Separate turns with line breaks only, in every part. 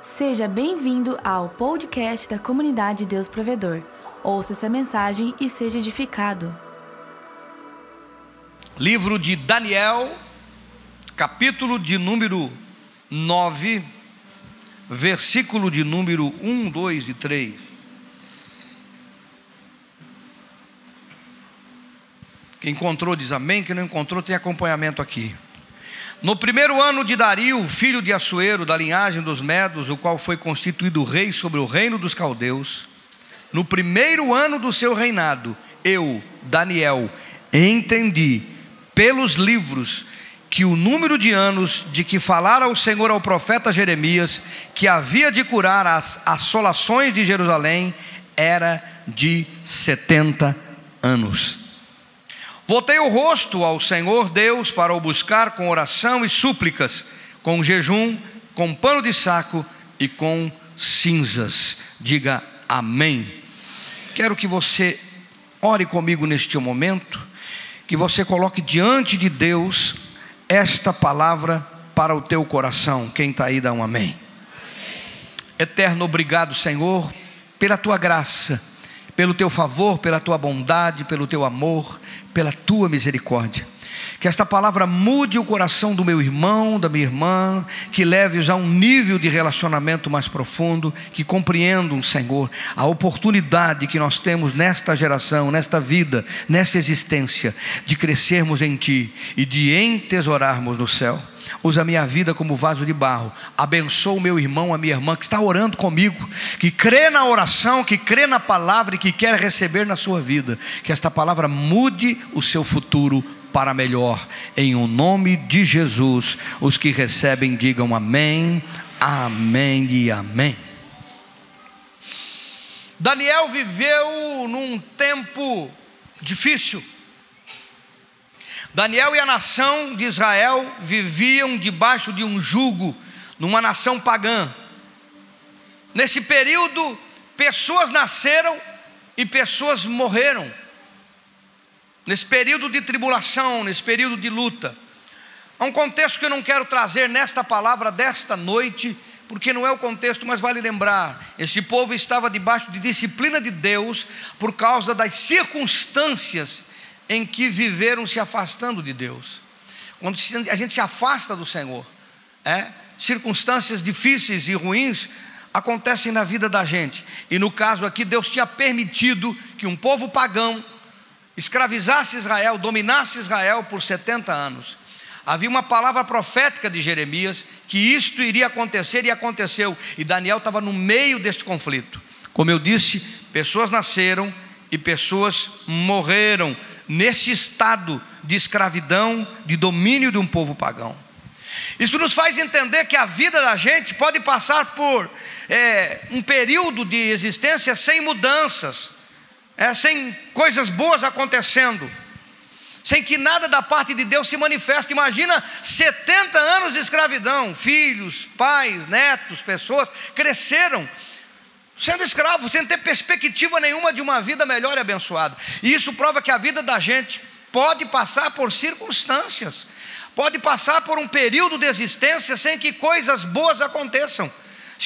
Seja bem-vindo ao podcast da comunidade Deus Provedor. Ouça essa mensagem e seja edificado.
Livro de Daniel, capítulo de número 9, versículo de número 1, 2 e 3. Quem encontrou diz amém, quem não encontrou tem acompanhamento aqui. No primeiro ano de Dario, filho de Assuero, da linhagem dos Medos, o qual foi constituído rei sobre o reino dos caldeus, no primeiro ano do seu reinado, eu, Daniel, entendi pelos livros que o número de anos de que falara o Senhor ao profeta Jeremias, que havia de curar as assolações de Jerusalém, era de setenta anos. Voltei o rosto ao Senhor Deus para o buscar com oração e súplicas, com jejum, com pano de saco e com cinzas. Diga amém. Quero que você ore comigo neste momento, que você coloque diante de Deus esta palavra para o teu coração. Quem está aí, dá um amém. amém. Eterno, obrigado, Senhor, pela tua graça pelo teu favor, pela tua bondade, pelo teu amor, pela tua misericórdia. Que esta palavra mude o coração do meu irmão, da minha irmã, que leve-os a um nível de relacionamento mais profundo, que compreendam, Senhor, a oportunidade que nós temos nesta geração, nesta vida, nessa existência, de crescermos em Ti e de entesourarmos no céu usa a minha vida como vaso de barro. Abençoa o meu irmão, a minha irmã que está orando comigo, que crê na oração, que crê na palavra e que quer receber na sua vida. Que esta palavra mude o seu futuro para melhor. Em o nome de Jesus, os que recebem digam amém, amém e amém. Daniel viveu num tempo difícil. Daniel e a nação de Israel viviam debaixo de um jugo, numa nação pagã. Nesse período, pessoas nasceram e pessoas morreram. Nesse período de tribulação, nesse período de luta. Há um contexto que eu não quero trazer nesta palavra desta noite, porque não é o contexto, mas vale lembrar: esse povo estava debaixo de disciplina de Deus por causa das circunstâncias em que viveram se afastando de Deus. Quando a gente se afasta do Senhor, é, circunstâncias difíceis e ruins acontecem na vida da gente. E no caso aqui, Deus tinha permitido que um povo pagão escravizasse Israel, dominasse Israel por 70 anos. Havia uma palavra profética de Jeremias que isto iria acontecer e aconteceu. E Daniel estava no meio deste conflito. Como eu disse, pessoas nasceram e pessoas morreram nesse estado de escravidão, de domínio de um povo pagão. Isso nos faz entender que a vida da gente pode passar por é, um período de existência sem mudanças, é, sem coisas boas acontecendo, sem que nada da parte de Deus se manifeste. Imagina 70 anos de escravidão, filhos, pais, netos, pessoas cresceram sendo escravo, sem ter perspectiva nenhuma de uma vida melhor e abençoada. E isso prova que a vida da gente pode passar por circunstâncias, pode passar por um período de existência sem que coisas boas aconteçam.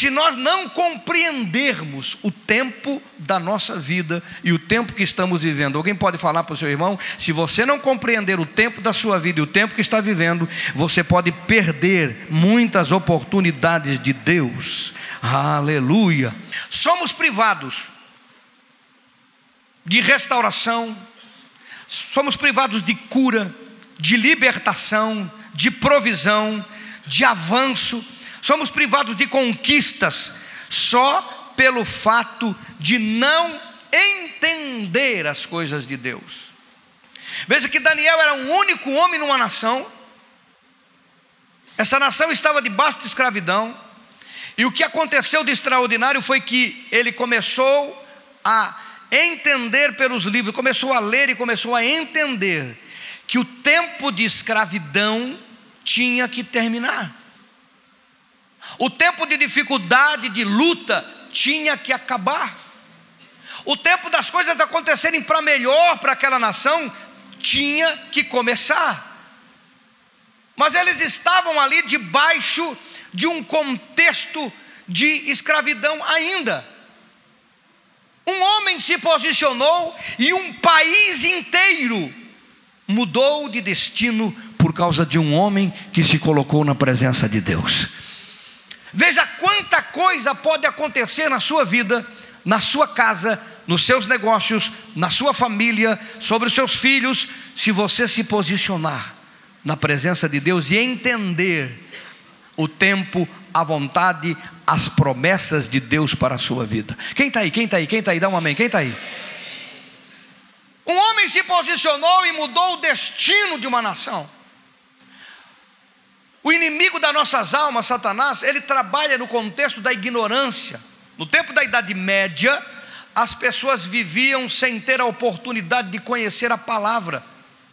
Se nós não compreendermos o tempo da nossa vida e o tempo que estamos vivendo, alguém pode falar para o seu irmão: se você não compreender o tempo da sua vida e o tempo que está vivendo, você pode perder muitas oportunidades de Deus. Aleluia. Somos privados de restauração, somos privados de cura, de libertação, de provisão, de avanço, somos privados de conquistas só pelo fato de não entender as coisas de Deus. Veja que Daniel era um único homem numa nação, essa nação estava debaixo de escravidão, e o que aconteceu de extraordinário foi que ele começou a entender pelos livros, começou a ler e começou a entender que o tempo de escravidão tinha que terminar. O tempo de dificuldade, de luta, tinha que acabar. O tempo das coisas acontecerem para melhor para aquela nação tinha que começar. Mas eles estavam ali debaixo de um contexto de escravidão ainda. Um homem se posicionou e um país inteiro mudou de destino por causa de um homem que se colocou na presença de Deus. Veja quanta coisa pode acontecer na sua vida, na sua casa, nos seus negócios, na sua família, sobre os seus filhos, se você se posicionar na presença de Deus e entender o tempo, a vontade, as promessas de Deus para a sua vida. Quem está aí? Quem está aí? Quem está aí? Dá um amém. Quem está aí? Um homem se posicionou e mudou o destino de uma nação. O inimigo das nossas almas, Satanás, ele trabalha no contexto da ignorância. No tempo da Idade Média, as pessoas viviam sem ter a oportunidade de conhecer a palavra.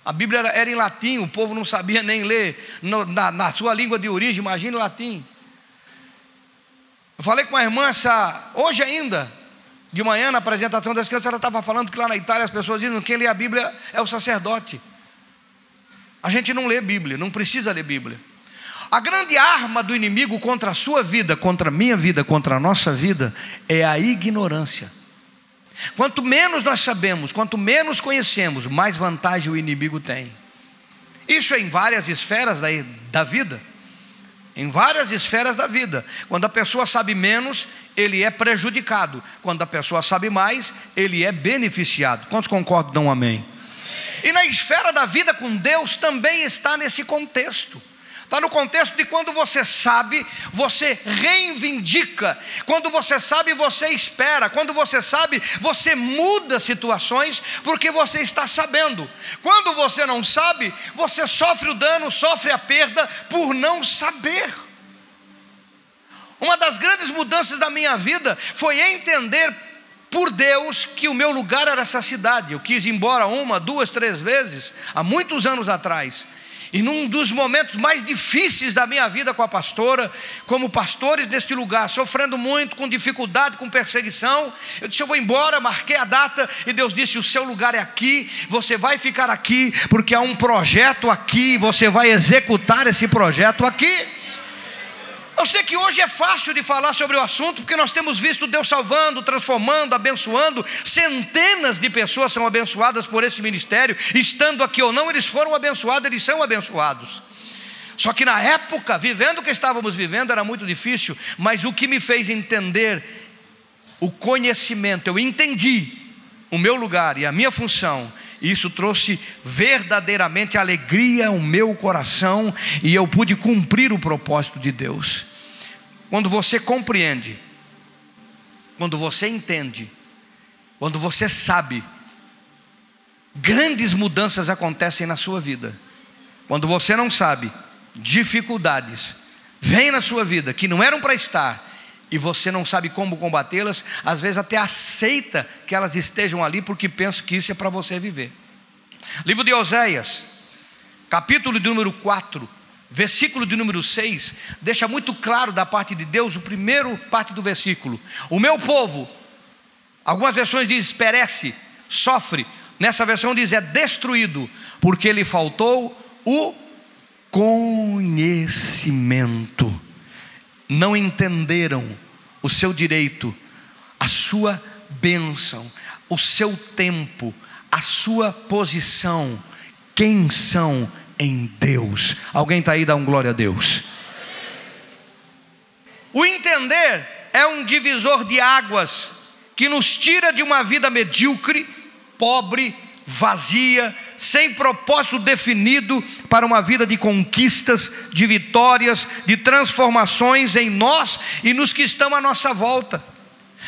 A Bíblia era, era em latim, o povo não sabia nem ler no, na, na, sua língua de origem, imagine latim. Eu falei com uma irmã essa, hoje ainda, de manhã, na apresentação das crianças, ela estava falando que lá na Itália as pessoas dizem que quem lê a Bíblia é o sacerdote. A gente não lê Bíblia, não precisa ler Bíblia. A grande arma do inimigo contra a sua vida, contra a minha vida, contra a nossa vida, é a ignorância. Quanto menos nós sabemos, quanto menos conhecemos, mais vantagem o inimigo tem. Isso é em várias esferas da, da vida. Em várias esferas da vida. Quando a pessoa sabe menos, ele é prejudicado. Quando a pessoa sabe mais, ele é beneficiado. Quantos concordam? Dão um amém. E na esfera da vida com Deus também está nesse contexto. Está no contexto de quando você sabe, você reivindica. Quando você sabe, você espera. Quando você sabe, você muda situações porque você está sabendo. Quando você não sabe, você sofre o dano, sofre a perda por não saber. Uma das grandes mudanças da minha vida foi entender por Deus que o meu lugar era essa cidade. Eu quis ir embora uma, duas, três vezes, há muitos anos atrás. E num dos momentos mais difíceis da minha vida com a pastora, como pastores deste lugar, sofrendo muito, com dificuldade, com perseguição, eu disse: Eu vou embora, marquei a data, e Deus disse: O seu lugar é aqui, você vai ficar aqui, porque há um projeto aqui, você vai executar esse projeto aqui. Eu sei que hoje é fácil de falar sobre o assunto, porque nós temos visto Deus salvando, transformando, abençoando. Centenas de pessoas são abençoadas por esse ministério, estando aqui ou não, eles foram abençoados, eles são abençoados. Só que na época, vivendo o que estávamos vivendo, era muito difícil, mas o que me fez entender o conhecimento, eu entendi o meu lugar e a minha função, e isso trouxe verdadeiramente alegria ao meu coração, e eu pude cumprir o propósito de Deus. Quando você compreende, quando você entende, quando você sabe, grandes mudanças acontecem na sua vida. Quando você não sabe, dificuldades vêm na sua vida que não eram para estar e você não sabe como combatê-las, às vezes até aceita que elas estejam ali porque pensa que isso é para você viver. Livro de Oséias, capítulo de número 4, versículo de número 6, deixa muito claro da parte de Deus, o primeiro parte do versículo: O meu povo, algumas versões diz perece, sofre, nessa versão diz é destruído, porque lhe faltou o conhecimento. Não entenderam o seu direito, a sua bênção, o seu tempo, a sua posição, quem são em Deus. Alguém está aí, dá um glória a Deus. O entender é um divisor de águas que nos tira de uma vida medíocre, pobre, vazia, sem propósito definido para uma vida de conquistas, de vitórias, de transformações em nós e nos que estão à nossa volta.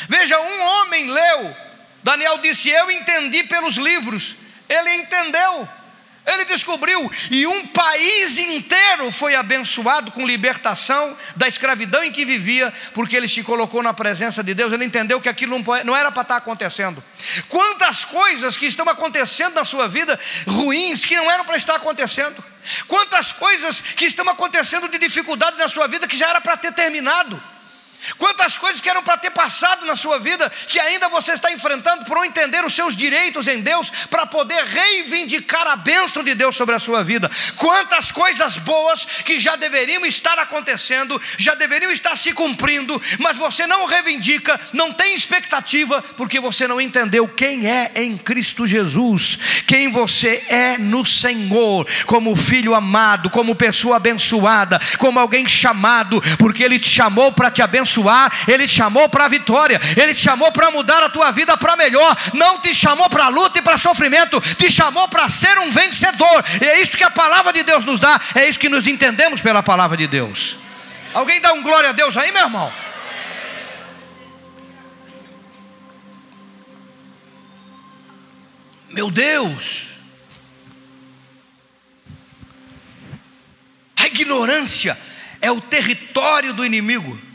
Veja, um homem leu, Daniel disse: Eu entendi pelos livros, ele entendeu. Ele descobriu, e um país inteiro foi abençoado com libertação da escravidão em que vivia, porque ele se colocou na presença de Deus. Ele entendeu que aquilo não era para estar acontecendo. Quantas coisas que estão acontecendo na sua vida, ruins, que não eram para estar acontecendo. Quantas coisas que estão acontecendo de dificuldade na sua vida, que já era para ter terminado. Quantas coisas que eram para ter passado na sua vida, que ainda você está enfrentando por não entender os seus direitos em Deus, para poder reivindicar a bênção de Deus sobre a sua vida. Quantas coisas boas que já deveriam estar acontecendo, já deveriam estar se cumprindo, mas você não reivindica, não tem expectativa, porque você não entendeu quem é em Cristo Jesus, quem você é no Senhor, como filho amado, como pessoa abençoada, como alguém chamado, porque Ele te chamou para te abençoar abençoar, Ele te chamou para a vitória, Ele te chamou para mudar a tua vida para melhor, não te chamou para luta e para sofrimento, te chamou para ser um vencedor, e é isso que a palavra de Deus nos dá, é isso que nos entendemos pela palavra de Deus. Alguém dá um glória a Deus aí, meu irmão? Meu Deus, a ignorância é o território do inimigo.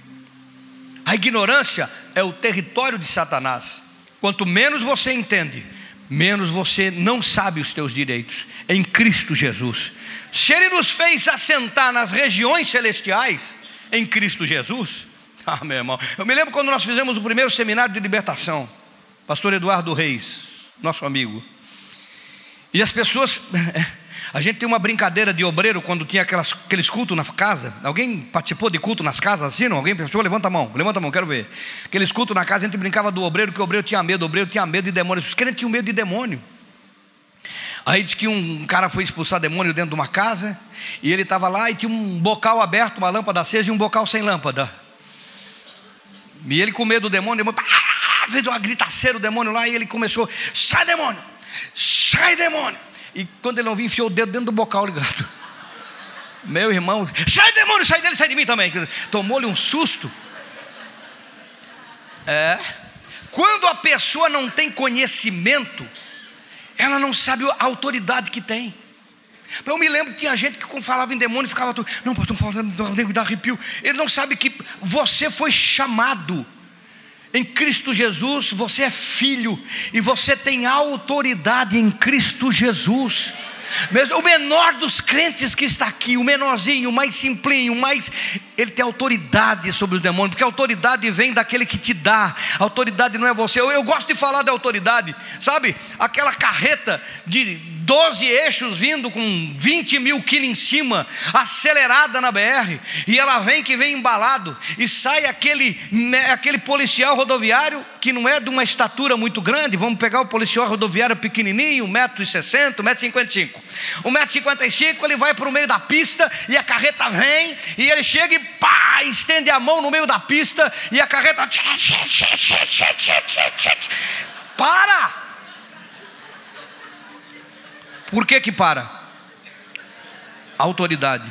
A ignorância é o território de Satanás. Quanto menos você entende, menos você não sabe os teus direitos. Em Cristo Jesus. Se Ele nos fez assentar nas regiões celestiais em Cristo Jesus, ah, meu irmão, eu me lembro quando nós fizemos o primeiro seminário de libertação, Pastor Eduardo Reis, nosso amigo, e as pessoas A gente tem uma brincadeira de obreiro quando tinha aquelas, aqueles cultos na casa. Alguém participou de culto nas casas assim? Não? Alguém pensou? Levanta a mão, levanta a mão, quero ver. Aqueles cultos na casa, a gente brincava do obreiro, que o obreiro tinha medo, o obreiro tinha medo de demônio. Os crentes tinham medo de demônio. Aí diz que um cara foi expulsar demônio dentro de uma casa, e ele estava lá e tinha um bocal aberto, uma lâmpada acesa e um bocal sem lâmpada. E ele com medo do demônio, demônio fez uma gritaceira o demônio lá, e ele começou: sai demônio, sai demônio. E quando ele não viu, enfiou o dedo dentro do bocal ligado. Meu irmão, sai demônio, sai dele, sai de mim também. Tomou-lhe um susto. É. Quando a pessoa não tem conhecimento, ela não sabe a autoridade que tem. Eu me lembro que tinha gente que falava em demônio ficava tudo, não, pastor, falando, me dá arrepio. Ele não sabe que você foi chamado em Cristo Jesus, você é filho e você tem autoridade em Cristo Jesus. O menor dos crentes que está aqui, o menorzinho, o mais simplinho, o mais. Ele tem autoridade sobre os demônios, porque a autoridade vem daquele que te dá, a autoridade não é você. Eu, eu gosto de falar da autoridade, sabe? Aquela carreta de 12 eixos vindo com 20 mil quilos em cima, acelerada na BR, e ela vem que vem embalado, e sai aquele, né, aquele policial rodoviário que não é de uma estatura muito grande, vamos pegar o policial rodoviário pequenininho, 1,60m, 1,55m. 1,55m, ele vai para o meio da pista, e a carreta vem, e ele chega e pá, estende a mão no meio da pista, e a carreta. Para! Por que que para? Autoridade.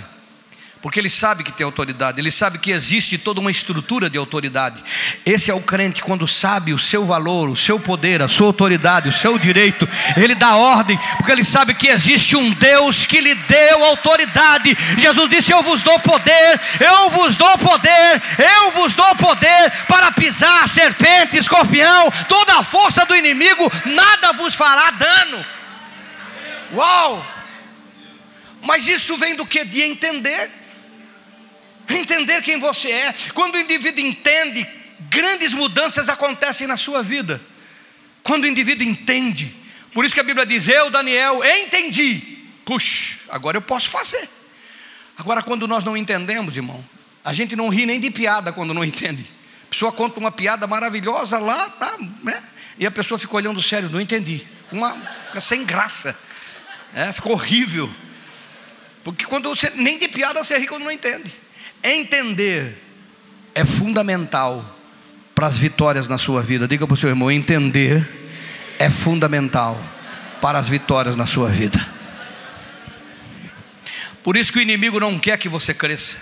Porque ele sabe que tem autoridade, ele sabe que existe toda uma estrutura de autoridade. Esse é o crente quando sabe o seu valor, o seu poder, a sua autoridade, o seu direito, ele dá ordem, porque ele sabe que existe um Deus que lhe deu autoridade. Jesus disse: Eu vos dou poder, eu vos dou poder, eu vos dou poder para pisar serpente, escorpião, toda a força do inimigo, nada vos fará dano. Uau! Mas isso vem do que? De entender. Entender quem você é. Quando o indivíduo entende, grandes mudanças acontecem na sua vida. Quando o indivíduo entende. Por isso que a Bíblia diz: Eu, Daniel, entendi. Puxa, agora eu posso fazer. Agora, quando nós não entendemos, irmão, a gente não ri nem de piada quando não entende. A pessoa conta uma piada maravilhosa lá, tá, né? E a pessoa fica olhando sério, não entendi. Uma, sem graça. É, ficou horrível. Porque quando você nem de piada você ri quando não entende. Entender é fundamental para as vitórias na sua vida. Diga para o seu irmão: entender é fundamental para as vitórias na sua vida. Por isso que o inimigo não quer que você cresça,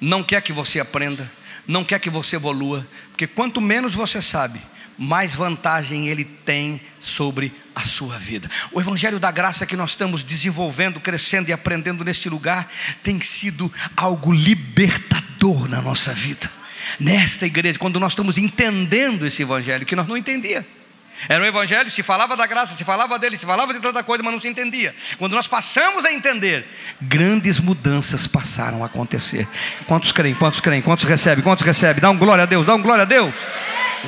não quer que você aprenda, não quer que você evolua, porque quanto menos você sabe, mais vantagem ele tem sobre a sua vida. O Evangelho da Graça que nós estamos desenvolvendo, crescendo e aprendendo neste lugar, tem sido algo libertador na nossa vida. Nesta igreja, quando nós estamos entendendo esse Evangelho, que nós não entendíamos. Era um evangelho, se falava da graça, se falava dele, se falava de tanta coisa, mas não se entendia. Quando nós passamos a entender, grandes mudanças passaram a acontecer. Quantos creem? Quantos creem? Quantos recebem? Quantos recebem? Dá um glória a Deus, dá um glória a Deus.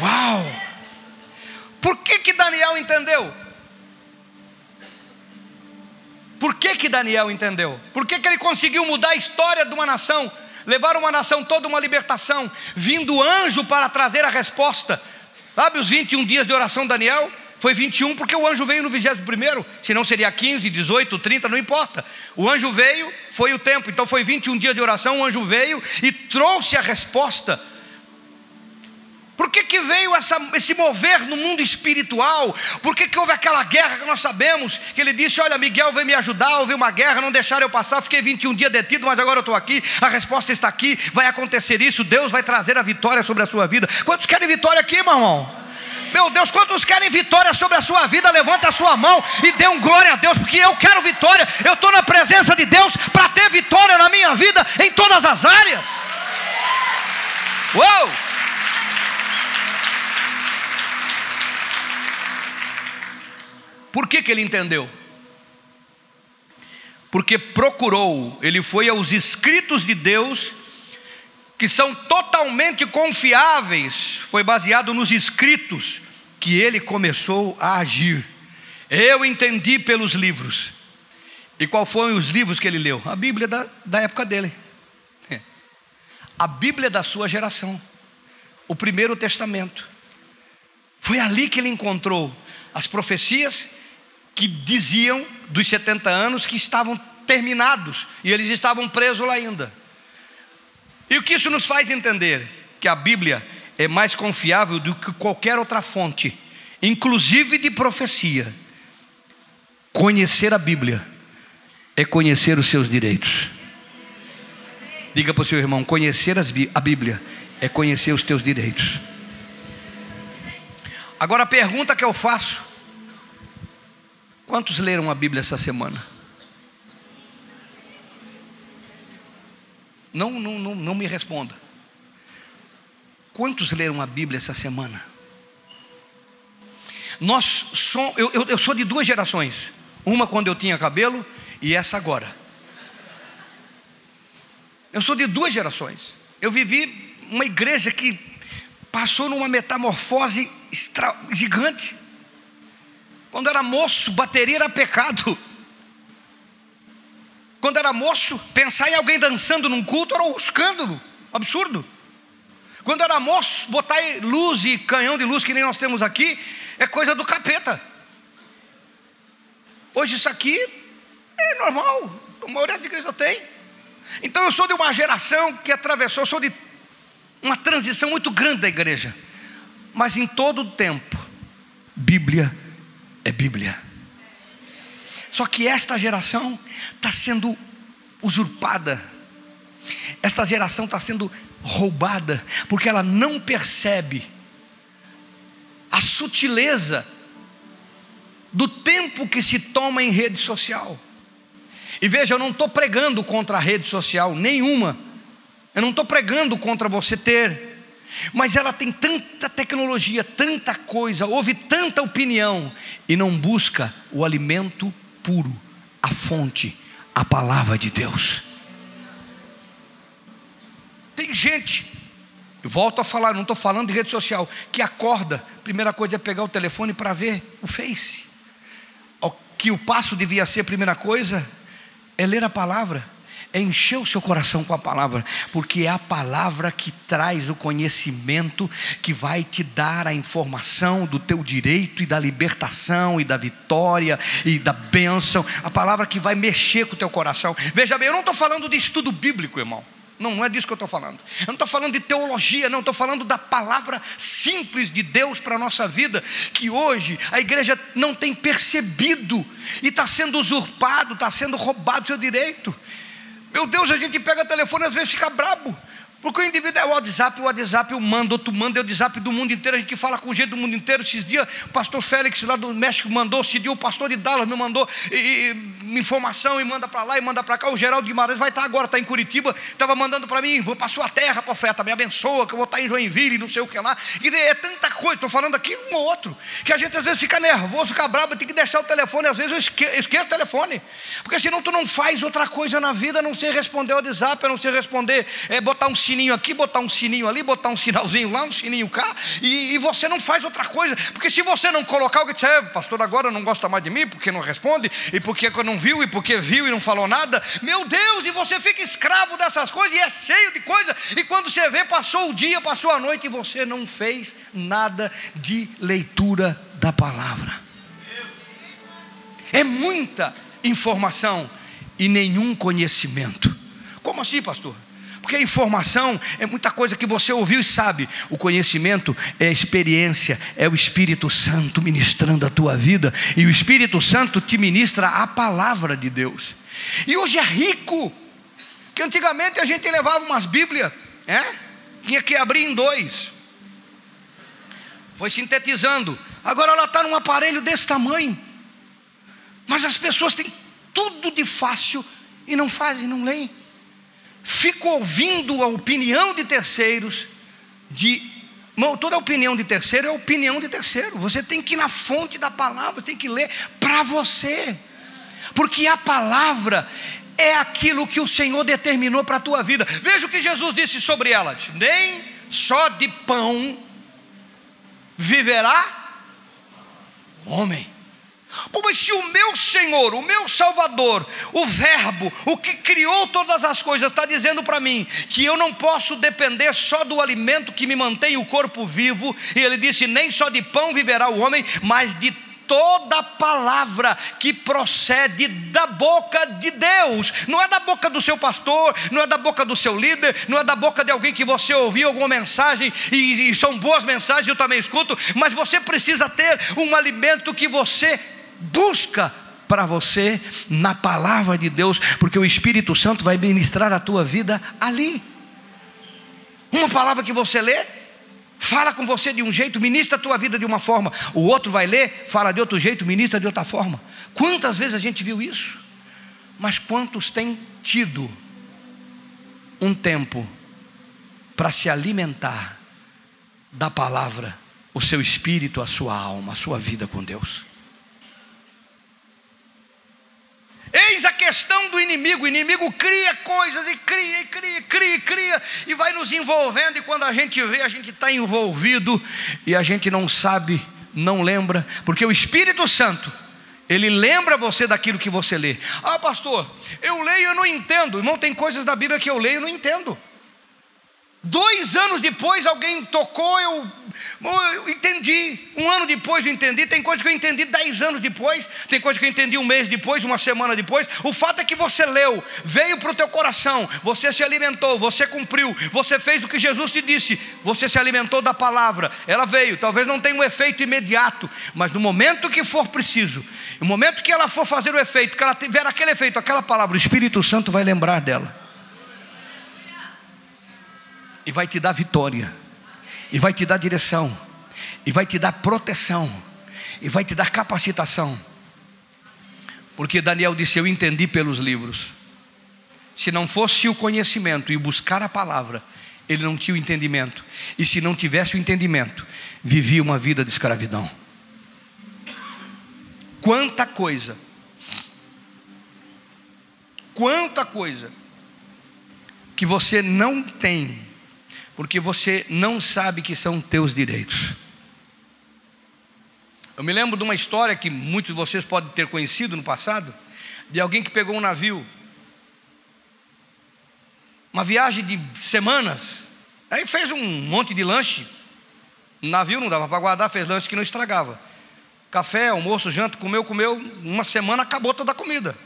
Uau! Por que que Daniel entendeu? Por que que Daniel entendeu? Por que que ele conseguiu mudar a história de uma nação? Levar uma nação toda uma libertação, vindo anjo para trazer a resposta Sabe os 21 dias de oração de Daniel? Foi 21 porque o anjo veio no 21, senão seria 15, 18, 30, não importa. O anjo veio, foi o tempo, então foi 21 dias de oração. O anjo veio e trouxe a resposta. Que veio essa, esse mover no mundo espiritual? Por que, que houve aquela guerra que nós sabemos? Que ele disse: Olha, Miguel veio me ajudar, houve uma guerra, não deixaram eu passar, fiquei 21 dias detido, mas agora eu estou aqui, a resposta está aqui, vai acontecer isso, Deus vai trazer a vitória sobre a sua vida. Quantos querem vitória aqui, meu irmão? Meu Deus, quantos querem vitória sobre a sua vida? Levanta a sua mão e dê um glória a Deus, porque eu quero vitória. Eu estou na presença de Deus para ter vitória na minha vida em todas as áreas. Uou! Por que, que ele entendeu? Porque procurou, ele foi aos escritos de Deus, que são totalmente confiáveis, foi baseado nos escritos que ele começou a agir. Eu entendi pelos livros. E qual foram os livros que ele leu? A Bíblia da, da época dele, a Bíblia da sua geração, o Primeiro Testamento. Foi ali que ele encontrou as profecias que diziam dos 70 anos que estavam terminados e eles estavam presos lá ainda. E o que isso nos faz entender? Que a Bíblia é mais confiável do que qualquer outra fonte, inclusive de profecia. Conhecer a Bíblia é conhecer os seus direitos. Diga para o seu irmão: conhecer a Bíblia é conhecer os teus direitos. Agora a pergunta que eu faço Quantos leram a Bíblia essa semana? Não, não, não, não me responda. Quantos leram a Bíblia essa semana? Nós somos, eu, eu, eu sou de duas gerações. Uma quando eu tinha cabelo e essa agora. Eu sou de duas gerações. Eu vivi uma igreja que passou numa metamorfose gigante. Quando era moço, bateria era pecado. Quando era moço, pensar em alguém dançando num culto era um escândalo, absurdo. Quando era moço, botar luz e canhão de luz que nem nós temos aqui é coisa do capeta. Hoje isso aqui é normal, a maioria das igrejas tem. Então eu sou de uma geração que atravessou, eu sou de uma transição muito grande da igreja. Mas em todo o tempo, Bíblia é Bíblia. Só que esta geração está sendo usurpada, esta geração está sendo roubada, porque ela não percebe a sutileza do tempo que se toma em rede social. E veja, eu não estou pregando contra a rede social nenhuma, eu não estou pregando contra você ter mas ela tem tanta tecnologia, tanta coisa, ouve tanta opinião e não busca o alimento puro, a fonte, a palavra de Deus. Tem gente, volto a falar, não estou falando de rede social, que acorda, primeira coisa é pegar o telefone para ver o Face. O que o passo devia ser, primeira coisa, é ler a palavra é encher o seu coração com a palavra, porque é a palavra que traz o conhecimento que vai te dar a informação do teu direito e da libertação e da vitória e da bênção, a palavra que vai mexer com o teu coração. Veja bem, eu não estou falando de estudo bíblico, irmão. Não, não é disso que eu estou falando. Eu não estou falando de teologia, não, estou falando da palavra simples de Deus para a nossa vida, que hoje a igreja não tem percebido e está sendo usurpado, está sendo roubado o seu direito. Meu Deus, a gente pega o telefone às vezes fica brabo. Porque o indivíduo é o WhatsApp, o WhatsApp eu mando, outro manda, é o WhatsApp do mundo inteiro, a gente fala com gente do mundo inteiro. Esses dias, o pastor Félix lá do México mandou, esse dia o pastor de Dallas me mandou, e, e informação e manda para lá e manda para cá. O Geraldo Guimarães vai estar agora, está em Curitiba, estava mandando para mim, vou para sua terra, profeta, me abençoa, que eu vou estar em Joinville, não sei o que lá. E é tanta coisa, estou falando aqui um ou outro, que a gente às vezes fica nervoso, fica bravo, tem que deixar o telefone, às vezes eu esqueço, esqueço o telefone, porque senão tu não faz outra coisa na vida, a não sei responder o WhatsApp, a não sei responder, é, botar um sininho aqui, botar um sininho ali, botar um sinalzinho lá, um sininho cá, e, e você não faz outra coisa, porque se você não colocar, alguém diz, é, pastor agora não gosta mais de mim, porque não responde, e porque não viu, e porque viu e não falou nada, meu Deus, e você fica escravo dessas coisas, e é cheio de coisa, e quando você vê, passou o dia, passou a noite, e você não fez nada de leitura da palavra. É muita informação e nenhum conhecimento. Como assim, pastor? Porque a informação é muita coisa que você ouviu e sabe. O conhecimento é a experiência, é o Espírito Santo ministrando a tua vida. E o Espírito Santo te ministra a palavra de Deus. E hoje é rico. Que antigamente a gente levava umas Bíblias, é? Tinha que abrir em dois. Foi sintetizando. Agora ela está num aparelho desse tamanho. Mas as pessoas têm tudo de fácil e não fazem, não leem fico ouvindo a opinião de terceiros, de toda opinião de terceiro é opinião de terceiro. Você tem que ir na fonte da palavra, tem que ler para você. Porque a palavra é aquilo que o Senhor determinou para a tua vida. Veja o que Jesus disse sobre ela: nem só de pão viverá homem como se o meu Senhor, o meu Salvador, o Verbo, o que criou todas as coisas, está dizendo para mim que eu não posso depender só do alimento que me mantém o corpo vivo, e ele disse: nem só de pão viverá o homem, mas de toda palavra que procede da boca de Deus, não é da boca do seu pastor, não é da boca do seu líder, não é da boca de alguém que você ouviu alguma mensagem, e, e são boas mensagens, eu também escuto, mas você precisa ter um alimento que você busca para você na palavra de Deus, porque o Espírito Santo vai ministrar a tua vida ali. Uma palavra que você lê, fala com você de um jeito, ministra a tua vida de uma forma, o outro vai ler, fala de outro jeito, ministra de outra forma. Quantas vezes a gente viu isso? Mas quantos têm tido um tempo para se alimentar da palavra, o seu espírito, a sua alma, a sua vida com Deus? Eis a questão do inimigo. O inimigo cria coisas e cria, e cria, cria, cria, e vai nos envolvendo. E quando a gente vê, a gente está envolvido e a gente não sabe, não lembra, porque o Espírito Santo, ele lembra você daquilo que você lê. Ah, pastor, eu leio e não entendo. Irmão, tem coisas da Bíblia que eu leio e não entendo. Dois anos depois alguém tocou, eu, eu, entendi. Um ano depois eu entendi. Tem coisa que eu entendi dez anos depois. Tem coisa que eu entendi um mês depois, uma semana depois. O fato é que você leu, veio para o teu coração, você se alimentou, você cumpriu, você fez o que Jesus te disse, você se alimentou da palavra. Ela veio, talvez não tenha um efeito imediato, mas no momento que for preciso, no momento que ela for fazer o efeito, que ela tiver aquele efeito, aquela palavra, o Espírito Santo vai lembrar dela e vai te dar vitória, e vai te dar direção, e vai te dar proteção, e vai te dar capacitação. Porque Daniel disse: Eu entendi pelos livros. Se não fosse o conhecimento e buscar a palavra, ele não tinha o entendimento. E se não tivesse o entendimento, vivia uma vida de escravidão. Quanta coisa, quanta coisa que você não tem porque você não sabe que são teus direitos. Eu me lembro de uma história que muitos de vocês podem ter conhecido no passado, de alguém que pegou um navio, uma viagem de semanas, aí fez um monte de lanche, o navio não dava para guardar, fez lanche que não estragava. Café, almoço, janta, comeu, comeu, uma semana acabou toda a comida.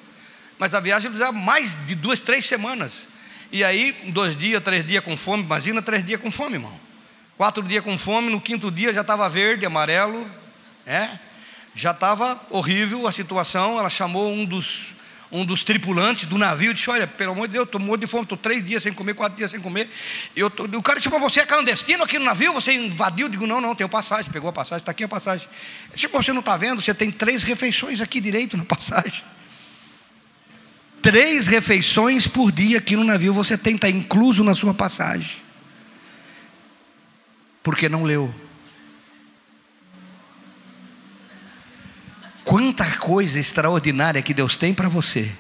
Mas a viagem precisava mais de duas, três semanas. E aí, dois dias, três dias com fome, imagina três dias com fome, irmão. Quatro dias com fome, no quinto dia já estava verde, amarelo, é? Já estava horrível a situação. Ela chamou um dos, um dos tripulantes do navio e disse: Olha, pelo amor de Deus, estou morto de fome, estou três dias sem comer, quatro dias sem comer. Eu tô, o cara disse: Você é clandestino aqui no navio? Você invadiu? Eu digo: Não, não, tenho passagem. Pegou a passagem, está aqui a passagem. Ele disse: Você não está vendo? Você tem três refeições aqui direito na passagem. Três refeições por dia aqui no navio você tem, está incluso na sua passagem. Porque não leu. Quanta coisa extraordinária que Deus tem para você,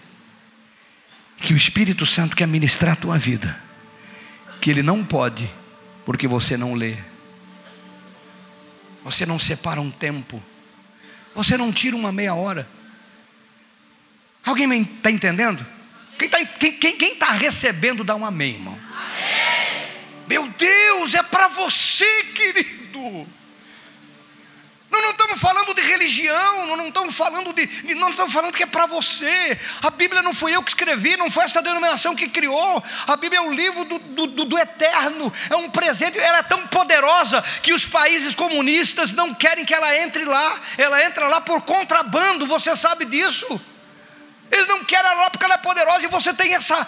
que o Espírito Santo quer ministrar a tua vida, que Ele não pode, porque você não lê, você não separa um tempo, você não tira uma meia hora. Alguém está entendendo? Quem está tá recebendo, dá um amém, irmão. Amém. Meu Deus, é para você, querido. Nós não estamos falando de religião, nós não estamos falando de. Nós não estamos falando que é para você. A Bíblia não foi eu que escrevi, não foi essa denominação que criou. A Bíblia é um livro do, do, do eterno, é um presente. Ela é tão poderosa que os países comunistas não querem que ela entre lá. Ela entra lá por contrabando, você sabe disso. Eles não querem ela lá porque ela é poderosa e você tem essa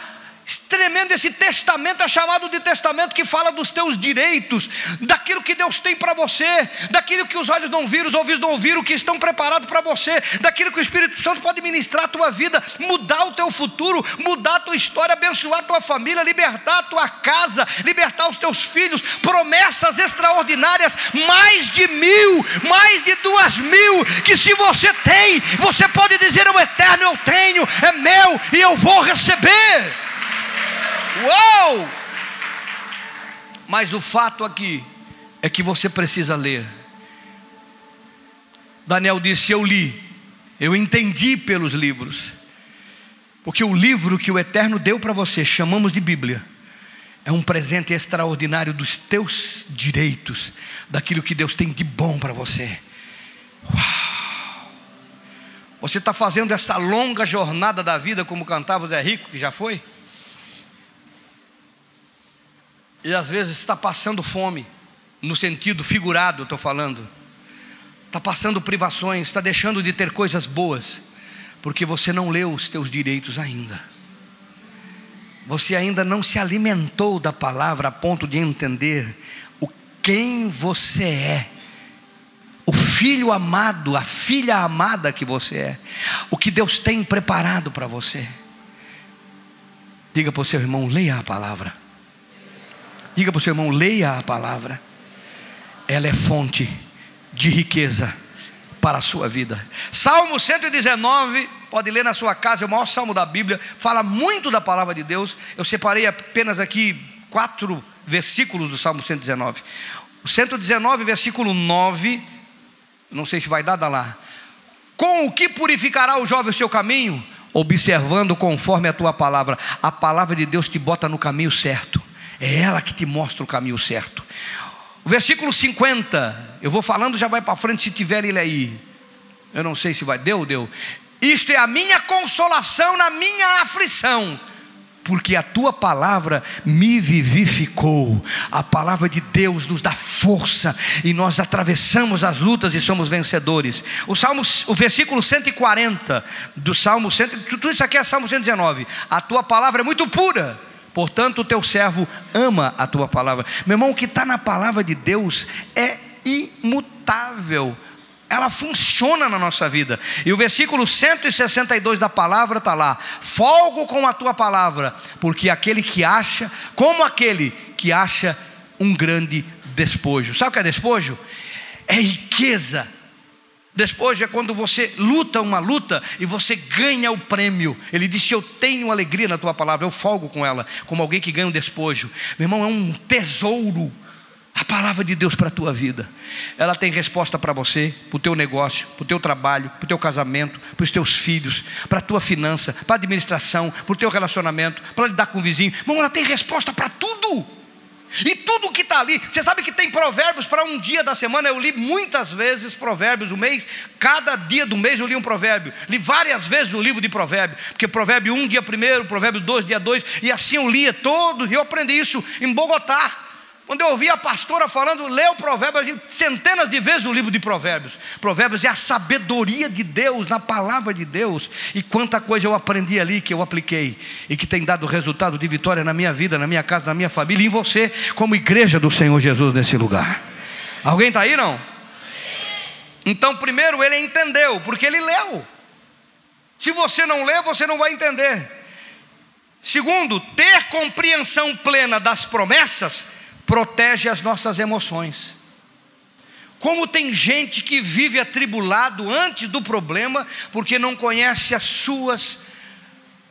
tremendo esse testamento, é chamado de testamento que fala dos teus direitos, daquilo que Deus tem para você, daquilo que os olhos não viram, os ouvidos não ouviram, que estão preparados para você, daquilo que o Espírito Santo pode ministrar a tua vida, mudar o teu futuro, mudar a tua história, abençoar a tua família, libertar a tua casa, libertar os teus filhos, promessas extraordinárias, mais de mil, mais de duas mil, que se você tem, você pode dizer ao eterno: Eu tenho, é meu e eu vou receber. Uou! Mas o fato aqui é que você precisa ler. Daniel disse: Eu li, eu entendi pelos livros, porque o livro que o Eterno deu para você, chamamos de Bíblia, é um presente extraordinário dos teus direitos, daquilo que Deus tem de bom para você. Uau! Você está fazendo essa longa jornada da vida, como cantava o Zé Rico, que já foi? E às vezes está passando fome, no sentido figurado, estou falando. Está passando privações, está deixando de ter coisas boas, porque você não leu os teus direitos ainda. Você ainda não se alimentou da palavra a ponto de entender o quem você é. O filho amado, a filha amada que você é, o que Deus tem preparado para você. Diga para o seu irmão, leia a palavra. Diga para o seu irmão: leia a palavra, ela é fonte de riqueza para a sua vida. Salmo 119, pode ler na sua casa, é o maior salmo da Bíblia, fala muito da palavra de Deus. Eu separei apenas aqui quatro versículos do Salmo 119. O 119, versículo 9, não sei se vai dar, dá lá. Com o que purificará o jovem o seu caminho? Observando conforme a tua palavra. A palavra de Deus te bota no caminho certo. É ela que te mostra o caminho certo. O versículo 50, eu vou falando, já vai para frente se tiver ele aí. Eu não sei se vai, deu, deu. Isto é a minha consolação na minha aflição porque a tua palavra me vivificou. A palavra de Deus nos dá força e nós atravessamos as lutas e somos vencedores. O Salmo, o versículo 140 do Salmo 100, tudo isso aqui é Salmo 119. A tua palavra é muito pura Portanto, o teu servo ama a tua palavra. Meu irmão, o que está na palavra de Deus é imutável. Ela funciona na nossa vida. E o versículo 162 da palavra está lá: Folgo com a tua palavra, porque aquele que acha, como aquele que acha um grande despojo. Sabe o que é despojo? É riqueza Despojo é quando você luta uma luta e você ganha o prêmio. Ele disse: Eu tenho alegria na tua palavra, eu folgo com ela, como alguém que ganha um despojo. Meu irmão, é um tesouro. A palavra de Deus para a tua vida, ela tem resposta para você, para o teu negócio, para o teu trabalho, para o teu casamento, para os teus filhos, para a tua finança, para a administração, para o teu relacionamento, para lidar com o vizinho. Irmão, ela tem resposta para tudo. E tudo que está ali, você sabe que tem provérbios para um dia da semana. Eu li muitas vezes provérbios o mês, cada dia do mês eu li um provérbio. Li várias vezes o livro de provérbio, porque provérbio 1, dia 1, provérbio 2, dia 2, e assim eu lia todo, e eu aprendi isso em Bogotá. Quando eu ouvi a pastora falando, lê o provérbio, centenas de vezes o livro de provérbios. Provérbios é a sabedoria de Deus, na palavra de Deus. E quanta coisa eu aprendi ali que eu apliquei e que tem dado resultado de vitória na minha vida, na minha casa, na minha família e em você, como igreja do Senhor Jesus nesse lugar. Alguém está aí não? Então, primeiro ele entendeu, porque ele leu. Se você não lê, você não vai entender. Segundo, ter compreensão plena das promessas protege as nossas emoções. Como tem gente que vive atribulado antes do problema, porque não conhece as suas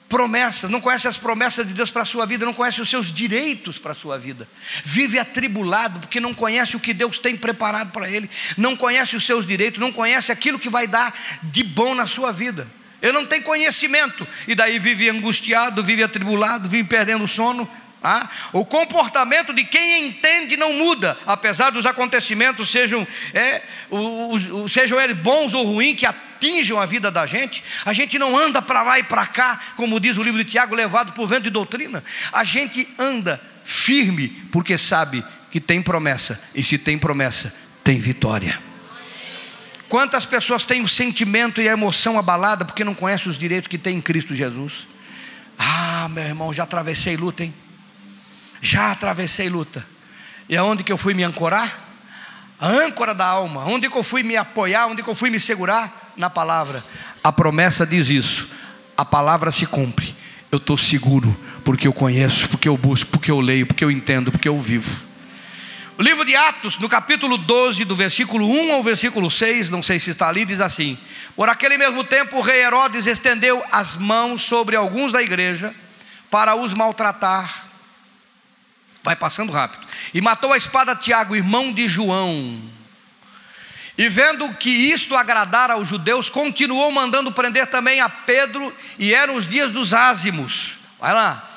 promessas, não conhece as promessas de Deus para a sua vida, não conhece os seus direitos para a sua vida. Vive atribulado porque não conhece o que Deus tem preparado para ele, não conhece os seus direitos, não conhece aquilo que vai dar de bom na sua vida. Ele não tem conhecimento e daí vive angustiado, vive atribulado, vive perdendo o sono. Ah, o comportamento de quem entende não muda, apesar dos acontecimentos sejam, é, os, os, sejam eles bons ou ruins, que atinjam a vida da gente. A gente não anda para lá e para cá, como diz o livro de Tiago, levado por vento de doutrina. A gente anda firme, porque sabe que tem promessa, e se tem promessa, tem vitória. Quantas pessoas têm o sentimento e a emoção abalada porque não conhecem os direitos que tem em Cristo Jesus? Ah, meu irmão, já atravessei luta, hein? Já atravessei luta. E aonde que eu fui me ancorar? A âncora da alma. Onde que eu fui me apoiar? Onde que eu fui me segurar? Na palavra. A promessa diz isso. A palavra se cumpre. Eu estou seguro, porque eu conheço, porque eu busco, porque eu leio, porque eu entendo, porque eu vivo. O livro de Atos, no capítulo 12, do versículo 1 ao versículo 6, não sei se está ali, diz assim: Por aquele mesmo tempo, o rei Herodes estendeu as mãos sobre alguns da igreja para os maltratar Vai passando rápido. E matou a espada Tiago, irmão de João. E vendo que isto agradara aos judeus, continuou mandando prender também a Pedro, e eram os dias dos ázimos. Vai lá.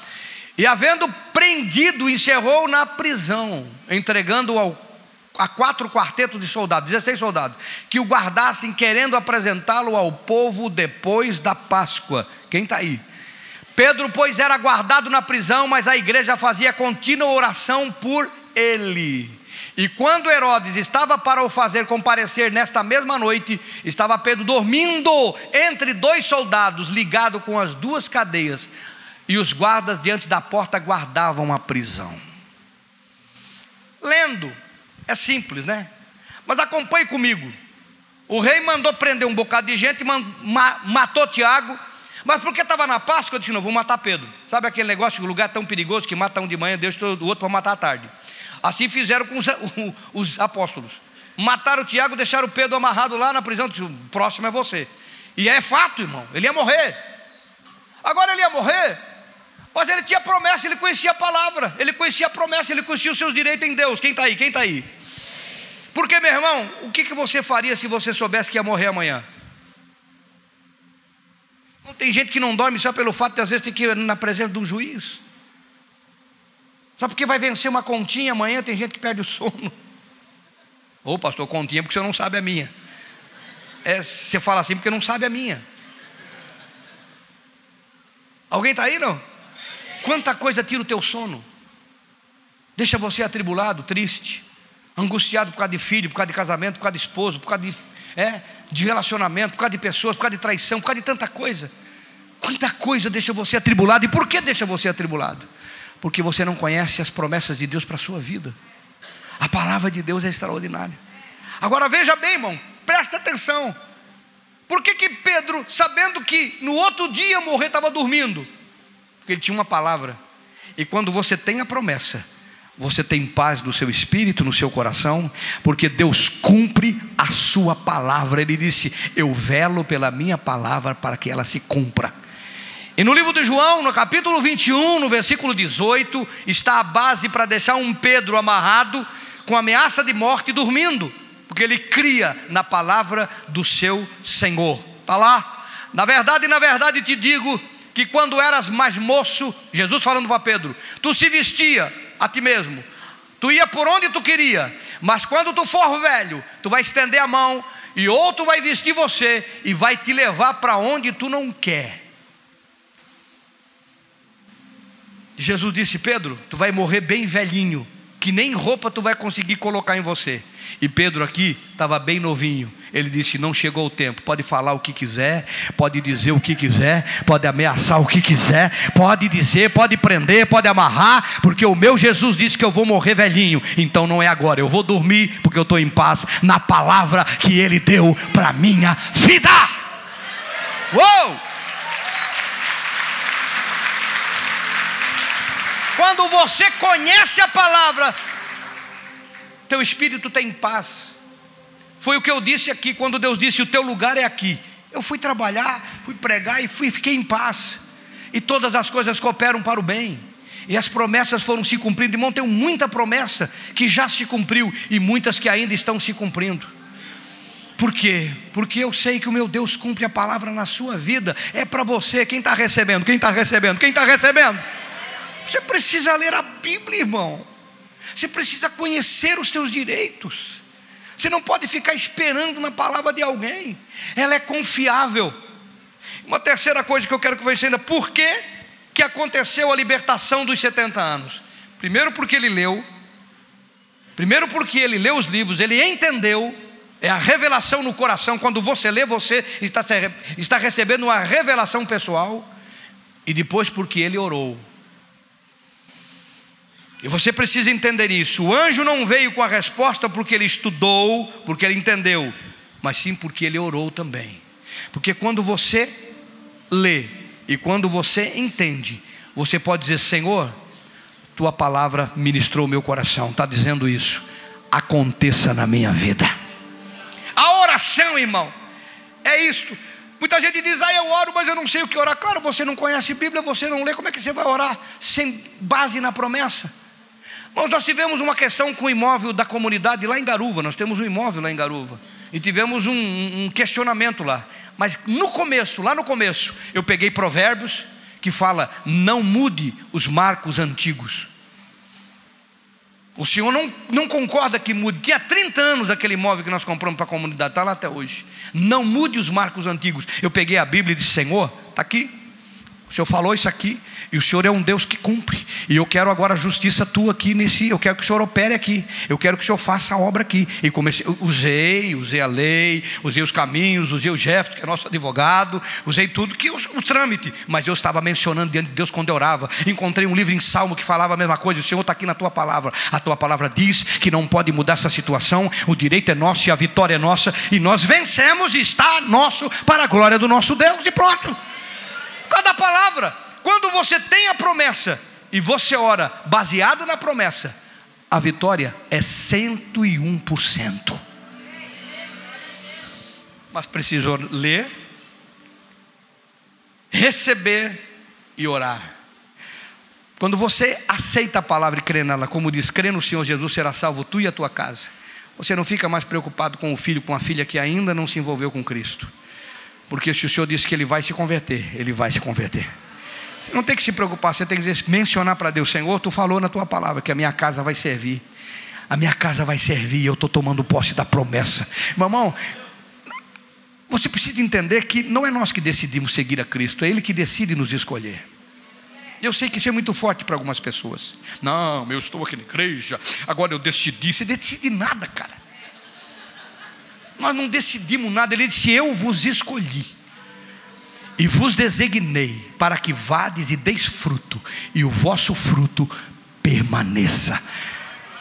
E havendo prendido, encerrou na prisão, entregando ao, a quatro quartetos de soldados, 16 soldados, que o guardassem, querendo apresentá-lo ao povo depois da Páscoa. Quem está aí? Pedro, pois, era guardado na prisão, mas a igreja fazia contínua oração por ele. E quando Herodes estava para o fazer comparecer nesta mesma noite, estava Pedro dormindo entre dois soldados, ligado com as duas cadeias, e os guardas diante da porta guardavam a prisão. Lendo, é simples, né? Mas acompanhe comigo. O rei mandou prender um bocado de gente, matou Tiago mas porque estava na Páscoa, eu disse: não, vou matar Pedro. Sabe aquele negócio o lugar é tão perigoso que mata um de manhã, deixa o outro para matar à tarde. Assim fizeram com os, os apóstolos. Mataram Tiago, deixaram Pedro amarrado lá na prisão. Disse, o próximo é você. E é fato, irmão, ele ia morrer. Agora ele ia morrer, mas ele tinha promessa, ele conhecia a palavra, ele conhecia a promessa, ele conhecia os seus direitos em Deus. Quem está aí? Quem está aí? Porque, meu irmão, o que, que você faria se você soubesse que ia morrer amanhã? Não tem gente que não dorme só pelo fato de às vezes ter que ir na presença de um juiz. Só porque vai vencer uma continha amanhã, tem gente que perde o sono. Ô pastor, continha porque você não sabe a minha. É, você fala assim porque não sabe a minha. Alguém está aí não? Quanta coisa tira o teu sono. Deixa você atribulado, triste, angustiado por causa de filho, por causa de casamento, por causa de esposo, por causa de é, de relacionamento, por causa de pessoas, por causa de traição, por causa de tanta coisa. Quanta coisa deixa você atribulado. E por que deixa você atribulado? Porque você não conhece as promessas de Deus para a sua vida. A palavra de Deus é extraordinária. Agora veja bem, irmão, presta atenção. Por que, que Pedro, sabendo que no outro dia morrer, estava dormindo? Porque ele tinha uma palavra. E quando você tem a promessa, você tem paz no seu espírito, no seu coração, porque Deus cumpre a sua palavra. Ele disse: Eu velo pela minha palavra para que ela se cumpra. E no livro de João, no capítulo 21, no versículo 18, está a base para deixar um Pedro amarrado, com ameaça de morte, dormindo, porque ele cria na palavra do seu Senhor. Está lá. Na verdade, na verdade te digo que quando eras mais moço, Jesus falando para Pedro, tu se vestia a ti mesmo. Tu ia por onde tu queria, mas quando tu for velho, tu vai estender a mão e outro vai vestir você e vai te levar para onde tu não quer. Jesus disse: Pedro, tu vai morrer bem velhinho, que nem roupa tu vai conseguir colocar em você. E Pedro aqui estava bem novinho. Ele disse: Não chegou o tempo. Pode falar o que quiser, pode dizer o que quiser, pode ameaçar o que quiser, pode dizer, pode prender, pode amarrar, porque o meu Jesus disse que eu vou morrer velhinho. Então não é agora. Eu vou dormir porque eu estou em paz na palavra que Ele deu para minha vida. Uou! Quando você conhece a palavra, teu espírito tem paz. Foi o que eu disse aqui, quando Deus disse: O teu lugar é aqui. Eu fui trabalhar, fui pregar e fui, fiquei em paz. E todas as coisas cooperam para o bem. E as promessas foram se cumprindo. Irmão, tem muita promessa que já se cumpriu e muitas que ainda estão se cumprindo. Por quê? Porque eu sei que o meu Deus cumpre a palavra na sua vida. É para você. Quem está recebendo? Quem está recebendo? Quem está recebendo? Você precisa ler a Bíblia, irmão. Você precisa conhecer os teus direitos. Você não pode ficar esperando na palavra de alguém. Ela é confiável. Uma terceira coisa que eu quero que você entenda: por que, que aconteceu a libertação dos 70 anos? Primeiro, porque ele leu. Primeiro, porque ele leu os livros, ele entendeu. É a revelação no coração. Quando você lê, você está, está recebendo uma revelação pessoal. E depois, porque ele orou. E você precisa entender isso. O anjo não veio com a resposta porque ele estudou, porque ele entendeu, mas sim porque ele orou também. Porque quando você lê e quando você entende, você pode dizer: Senhor, tua palavra ministrou meu coração, está dizendo isso. Aconteça na minha vida. A oração, irmão, é isto. Muita gente diz, ah, eu oro, mas eu não sei o que orar. Claro, você não conhece Bíblia, você não lê, como é que você vai orar sem base na promessa? Bom, nós tivemos uma questão com o imóvel da comunidade lá em Garuva, nós temos um imóvel lá em Garuva, e tivemos um, um questionamento lá. Mas no começo, lá no começo, eu peguei provérbios que fala: não mude os marcos antigos. O senhor não, não concorda que mude. Tinha 30 anos aquele imóvel que nós compramos para a comunidade, está lá até hoje. Não mude os marcos antigos. Eu peguei a Bíblia e disse: Senhor, está aqui. O senhor falou isso aqui. E o Senhor é um Deus que cumpre. E eu quero agora a justiça tua aqui nesse. Eu quero que o Senhor opere aqui. Eu quero que o Senhor faça a obra aqui. E comecei, usei, usei a lei, usei os caminhos, usei o Jefferson, que é nosso advogado, usei tudo que o, o trâmite. Mas eu estava mencionando diante de Deus quando eu orava. Encontrei um livro em Salmo que falava a mesma coisa. O Senhor está aqui na tua palavra. A tua palavra diz que não pode mudar essa situação. O direito é nosso e a vitória é nossa. E nós vencemos e está nosso para a glória do nosso Deus. E pronto. Cada palavra. Quando você tem a promessa e você ora baseado na promessa, a vitória é 101%. Mas precisa ler, receber e orar. Quando você aceita a palavra e crê nela, como diz, crê no Senhor Jesus, será salvo tu e a tua casa. Você não fica mais preocupado com o filho, com a filha que ainda não se envolveu com Cristo. Porque se o Senhor disse que ele vai se converter, ele vai se converter. Você não tem que se preocupar, você tem que dizer, mencionar para Deus, Senhor, tu falou na tua palavra que a minha casa vai servir. A minha casa vai servir, eu estou tomando posse da promessa. Meu irmão, você precisa entender que não é nós que decidimos seguir a Cristo, é Ele que decide nos escolher. Eu sei que isso é muito forte para algumas pessoas. Não, eu estou aqui na igreja, agora eu decidi. Você decide nada, cara. Nós não decidimos nada. Ele disse: Eu vos escolhi e vos designei para que vades e deis fruto, e o vosso fruto permaneça.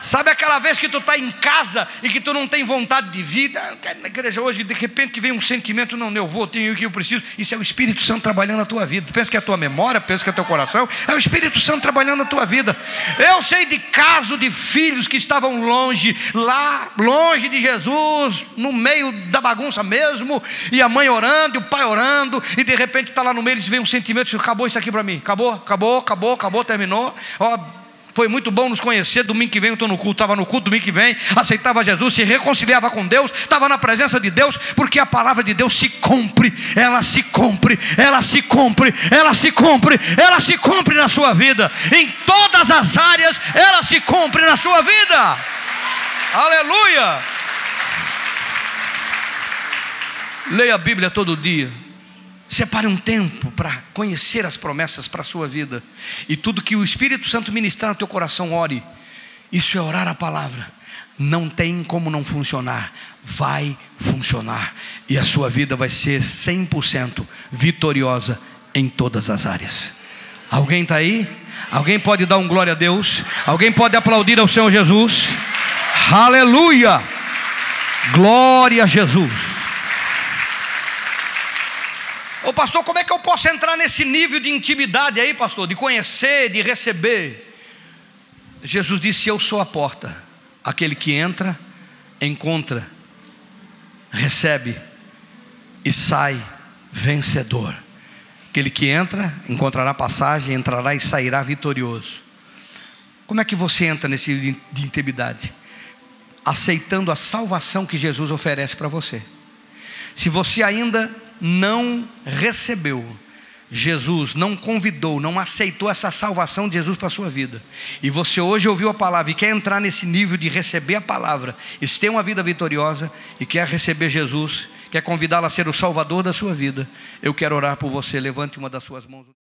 Sabe aquela vez que tu está em casa e que tu não tem vontade de vida? Na igreja hoje, de repente vem um sentimento, não, eu vou, tenho o que eu preciso. Isso é o Espírito Santo trabalhando na tua vida. Pensa que é a tua memória, pensa que é o teu coração, é o Espírito Santo trabalhando na tua vida. Eu sei de caso de filhos que estavam longe, lá, longe de Jesus, no meio da bagunça mesmo, e a mãe orando, e o pai orando, e de repente está lá no meio, eles vem um sentimento, acabou isso aqui para mim, acabou, acabou, acabou, acabou, terminou. Ó, foi muito bom nos conhecer. Domingo que vem eu estou no culto, estava no culto domingo que vem, aceitava Jesus, se reconciliava com Deus, estava na presença de Deus, porque a palavra de Deus se cumpre, ela se cumpre, ela se cumpre, ela se cumpre, ela se cumpre na sua vida. Em todas as áreas ela se cumpre na sua vida. Aleluia! Leia a Bíblia todo dia. Separe um tempo para conhecer as promessas para a sua vida. E tudo que o Espírito Santo ministrar no teu coração, ore. Isso é orar a palavra. Não tem como não funcionar. Vai funcionar. E a sua vida vai ser 100% vitoriosa em todas as áreas. Alguém está aí? Alguém pode dar um glória a Deus? Alguém pode aplaudir ao Senhor Jesus? Aleluia! Glória a Jesus. Pastor, como é que eu posso entrar nesse nível de intimidade aí, pastor? De conhecer, de receber. Jesus disse: Eu sou a porta. Aquele que entra, encontra, recebe e sai vencedor. Aquele que entra, encontrará passagem, entrará e sairá vitorioso. Como é que você entra nesse de intimidade? Aceitando a salvação que Jesus oferece para você. Se você ainda não recebeu, Jesus não convidou, não aceitou essa salvação de Jesus para a sua vida, e você hoje ouviu a palavra e quer entrar nesse nível de receber a palavra, e ter uma vida vitoriosa, e quer receber Jesus, quer convidá-lo a ser o salvador da sua vida, eu quero orar por você. Levante uma das suas mãos.